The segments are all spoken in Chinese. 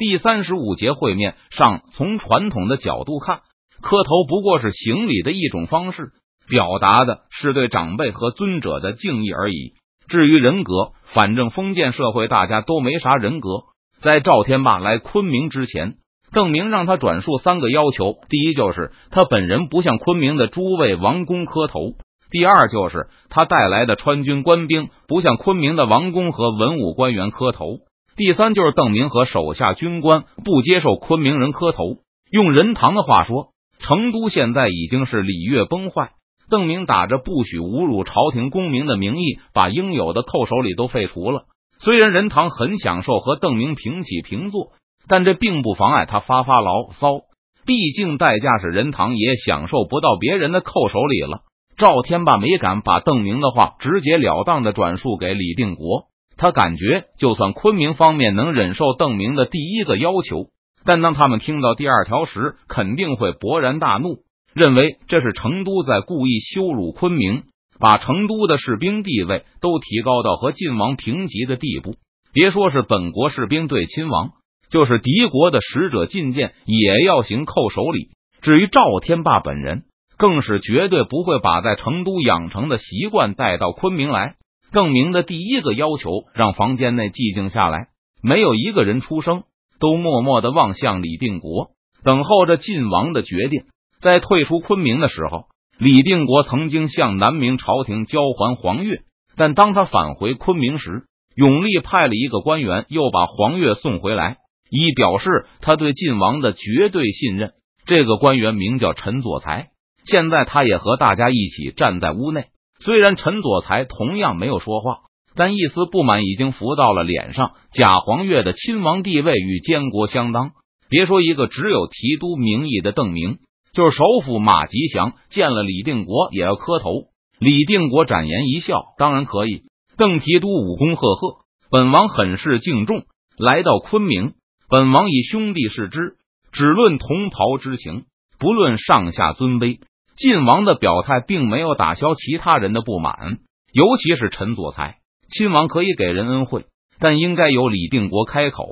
第三十五节会面上，从传统的角度看，磕头不过是行礼的一种方式，表达的是对长辈和尊者的敬意而已。至于人格，反正封建社会大家都没啥人格。在赵天霸来昆明之前，邓明让他转述三个要求：第一，就是他本人不向昆明的诸位王公磕头；第二，就是他带来的川军官兵不向昆明的王公和文武官员磕头；第三，就是邓明和手下军官不接受昆明人磕头。用任堂的话说，成都现在已经是礼乐崩坏。邓明打着不许侮辱朝廷功名的名义，把应有的扣手礼都废除了。虽然任堂很享受和邓明平起平坐，但这并不妨碍他发发牢骚。毕竟代价是任堂也享受不到别人的扣手礼了。赵天霸没敢把邓明的话直截了当的转述给李定国，他感觉就算昆明方面能忍受邓明的第一个要求，但当他们听到第二条时，肯定会勃然大怒，认为这是成都在故意羞辱昆明。把成都的士兵地位都提高到和晋王平级的地步，别说是本国士兵对亲王，就是敌国的使者觐见也要行叩首礼。至于赵天霸本人，更是绝对不会把在成都养成的习惯带到昆明来。邓明的第一个要求让房间内寂静下来，没有一个人出声，都默默的望向李定国，等候着晋王的决定。在退出昆明的时候。李定国曾经向南明朝廷交还黄钺，但当他返回昆明时，永历派了一个官员又把黄钺送回来，以表示他对晋王的绝对信任。这个官员名叫陈佐才，现在他也和大家一起站在屋内。虽然陈佐才同样没有说话，但一丝不满已经浮到了脸上。贾黄月的亲王地位与监国相当，别说一个只有提督名义的邓明。就是首府马吉祥见了李定国也要磕头。李定国展颜一笑，当然可以。邓提督武功赫赫，本王很是敬重。来到昆明，本王以兄弟视之，只论同袍之情，不论上下尊卑。晋王的表态并没有打消其他人的不满，尤其是陈佐才。亲王可以给人恩惠，但应该由李定国开口。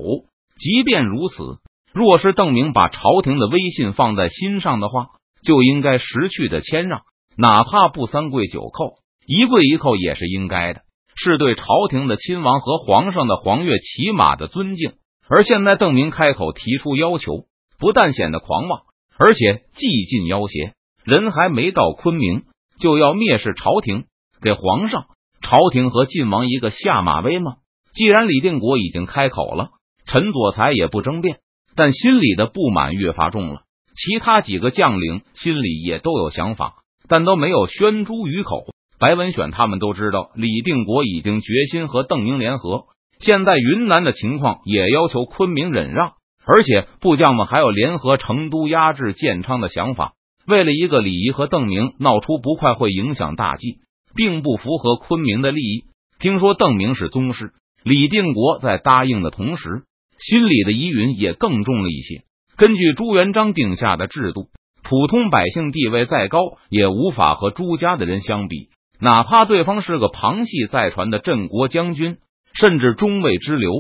即便如此。若是邓明把朝廷的威信放在心上的话，就应该识趣的谦让，哪怕不三跪九叩，一跪一叩也是应该的，是对朝廷的亲王和皇上的黄钺起码的尊敬。而现在邓明开口提出要求，不但显得狂妄，而且既尽要挟，人还没到昆明，就要蔑视朝廷，给皇上、朝廷和晋王一个下马威吗？既然李定国已经开口了，陈佐才也不争辩。但心里的不满越发重了。其他几个将领心里也都有想法，但都没有宣诸于口。白文选他们都知道，李定国已经决心和邓明联合。现在云南的情况也要求昆明忍让，而且部将们还有联合成都压制建昌的想法。为了一个李仪和邓明闹出不快，会影响大计，并不符合昆明的利益。听说邓明是宗室，李定国在答应的同时。心里的疑云也更重了一些。根据朱元璋定下的制度，普通百姓地位再高，也无法和朱家的人相比。哪怕对方是个旁系再传的镇国将军，甚至中尉之流，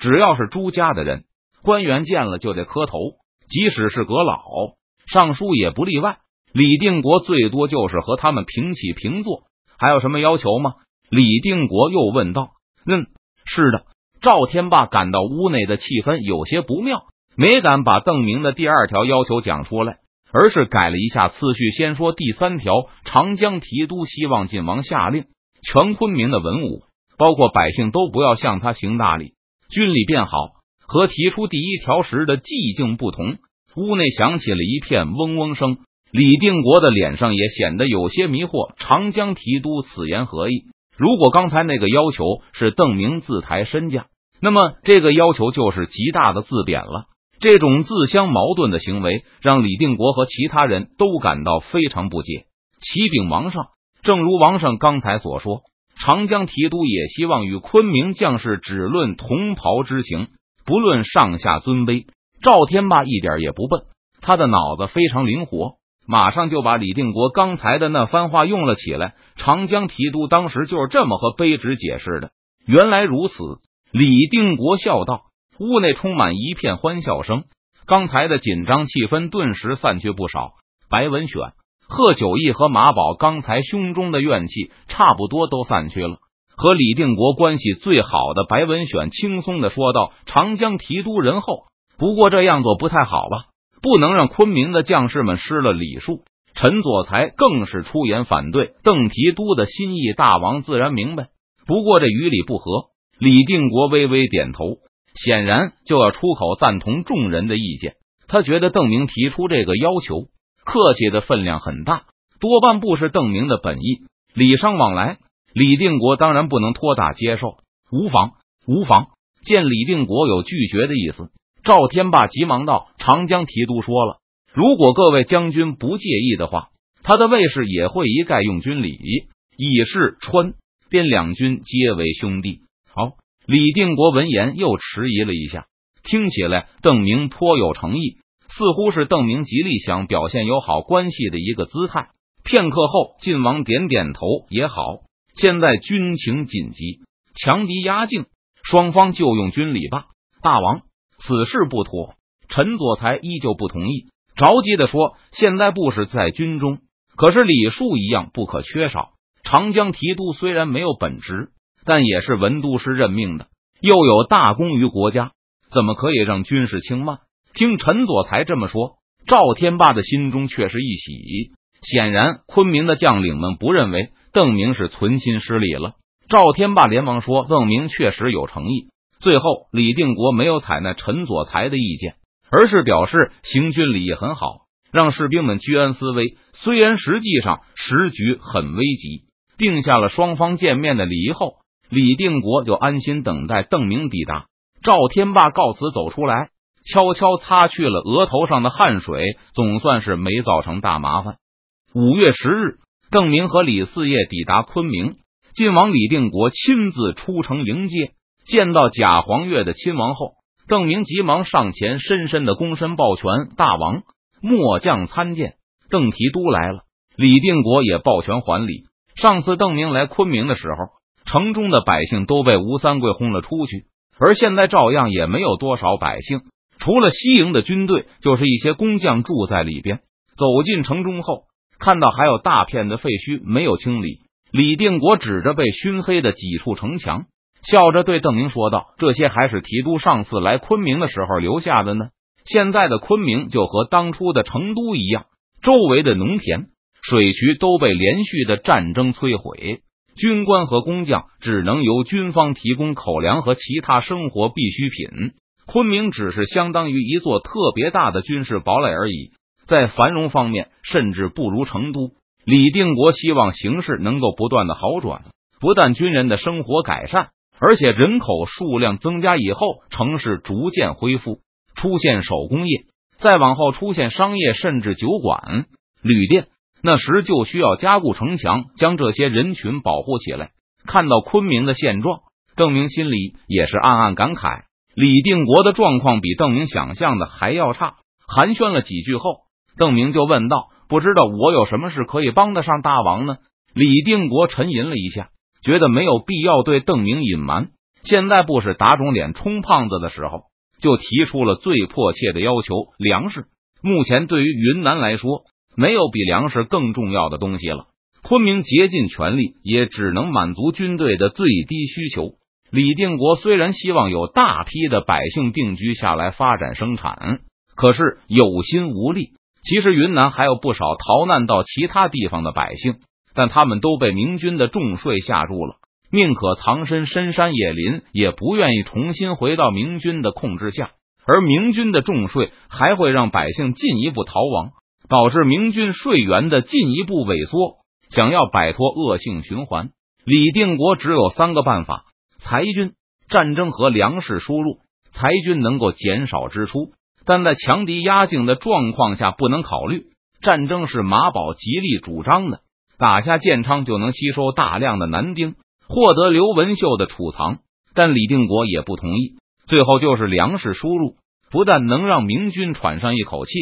只要是朱家的人，官员见了就得磕头。即使是阁老、尚书也不例外。李定国最多就是和他们平起平坐。还有什么要求吗？李定国又问道。嗯，是的。赵天霸感到屋内的气氛有些不妙，没敢把邓明的第二条要求讲出来，而是改了一下次序，先说第三条：长江提督希望晋王下令，全昆明的文武，包括百姓，都不要向他行大礼，军礼便好。和提出第一条时的寂静不同，屋内响起了一片嗡嗡声。李定国的脸上也显得有些迷惑。长江提督此言何意？如果刚才那个要求是邓明自抬身价？那么，这个要求就是极大的自贬了。这种自相矛盾的行为，让李定国和其他人都感到非常不解。启禀王上，正如王上刚才所说，长江提督也希望与昆明将士只论同袍之情，不论上下尊卑。赵天霸一点也不笨，他的脑子非常灵活，马上就把李定国刚才的那番话用了起来。长江提督当时就是这么和卑职解释的。原来如此。李定国笑道：“屋内充满一片欢笑声，刚才的紧张气氛顿时散去不少。白文选、贺九义和马宝刚才胸中的怨气差不多都散去了。和李定国关系最好的白文选轻松的说道：“长江提督仁厚，不过这样做不太好吧？不能让昆明的将士们失了礼数。”陈佐才更是出言反对邓提督的心意，大王自然明白。不过这与理不合。李定国微微点头，显然就要出口赞同众人的意见。他觉得邓明提出这个要求，客气的分量很大，多半不是邓明的本意。礼尚往来。李定国当然不能托大接受，无妨，无妨。见李定国有拒绝的意思，赵天霸急忙道：“长江提督说了，如果各位将军不介意的话，他的卫士也会一概用军礼，以示川边两军皆为兄弟。”好，李定国闻言又迟疑了一下，听起来邓明颇有诚意，似乎是邓明极力想表现友好关系的一个姿态。片刻后，晋王点点头，也好。现在军情紧急，强敌压境，双方就用军礼吧。大王，此事不妥。陈佐才依旧不同意，着急的说：“现在不是在军中，可是礼数一样不可缺少。长江提督虽然没有本职，但也是文都师任命的，又有大功于国家，怎么可以让军事轻慢？”听陈佐才这么说，赵天霸的心中却是一喜。显然，昆明的将领们不认为。邓明是存心失礼了。赵天霸连忙说：“邓明确实有诚意。”最后，李定国没有采纳陈佐才的意见，而是表示行军礼也很好，让士兵们居安思危。虽然实际上时局很危急，定下了双方见面的礼仪后，李定国就安心等待邓明抵达。赵天霸告辞走出来，悄悄擦去了额头上的汗水，总算是没造成大麻烦。五月十日。邓明和李四业抵达昆明，晋王李定国亲自出城迎接。见到贾黄月的亲王后，邓明急忙上前，深深的躬身抱拳：“大王，末将参见。”邓提督来了，李定国也抱拳还礼。上次邓明来昆明的时候，城中的百姓都被吴三桂轰了出去，而现在照样也没有多少百姓，除了西营的军队，就是一些工匠住在里边。走进城中后。看到还有大片的废墟没有清理，李定国指着被熏黑的几处城墙，笑着对邓明说道：“这些还是提督上次来昆明的时候留下的呢。现在的昆明就和当初的成都一样，周围的农田、水渠都被连续的战争摧毁，军官和工匠只能由军方提供口粮和其他生活必需品。昆明只是相当于一座特别大的军事堡垒而已。”在繁荣方面，甚至不如成都。李定国希望形势能够不断的好转，不但军人的生活改善，而且人口数量增加以后，城市逐渐恢复，出现手工业，再往后出现商业，甚至酒馆、旅店。那时就需要加固城墙，将这些人群保护起来。看到昆明的现状，邓明心里也是暗暗感慨：李定国的状况比邓明想象的还要差。寒暄了几句后。邓明就问道：“不知道我有什么事可以帮得上大王呢？”李定国沉吟了一下，觉得没有必要对邓明隐瞒。现在不是打肿脸充胖子的时候，就提出了最迫切的要求——粮食。目前对于云南来说，没有比粮食更重要的东西了。昆明竭尽全力，也只能满足军队的最低需求。李定国虽然希望有大批的百姓定居下来发展生产，可是有心无力。其实云南还有不少逃难到其他地方的百姓，但他们都被明军的重税吓住了，宁可藏身深山野林，也不愿意重新回到明军的控制下。而明军的重税还会让百姓进一步逃亡，导致明军税源的进一步萎缩。想要摆脱恶性循环，李定国只有三个办法：裁军、战争和粮食输入。裁军能够减少支出。但在强敌压境的状况下不能考虑战争，是马宝极力主张的。打下建昌就能吸收大量的男丁，获得刘文秀的储藏。但李定国也不同意。最后就是粮食输入，不但能让明军喘上一口气，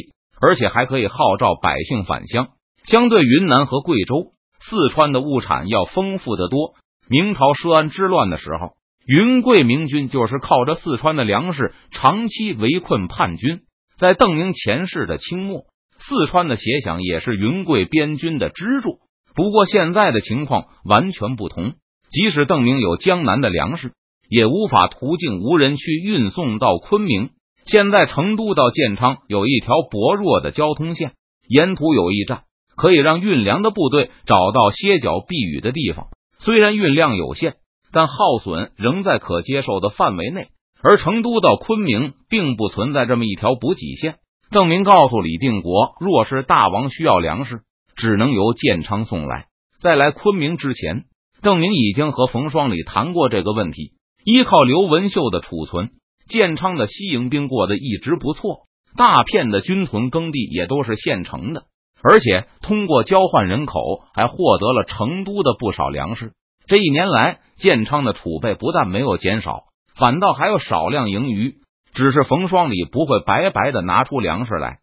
而且还可以号召百姓返乡。相对云南和贵州、四川的物产要丰富的多。明朝奢安之乱的时候，云贵明军就是靠着四川的粮食长期围困叛军。在邓明前世的清末，四川的协饷也是云贵边军的支柱。不过现在的情况完全不同，即使邓明有江南的粮食，也无法途径无人区运送到昆明。现在成都到建昌有一条薄弱的交通线，沿途有驿站，可以让运粮的部队找到歇脚避雨的地方。虽然运量有限。但耗损仍在可接受的范围内，而成都到昆明并不存在这么一条补给线。邓明告诉李定国，若是大王需要粮食，只能由建昌送来。在来昆明之前，邓明已经和冯双礼谈过这个问题。依靠刘文秀的储存，建昌的西营兵过得一直不错，大片的军屯耕地也都是现成的，而且通过交换人口，还获得了成都的不少粮食。这一年来，建昌的储备不但没有减少，反倒还有少量盈余。只是冯双礼不会白白的拿出粮食来，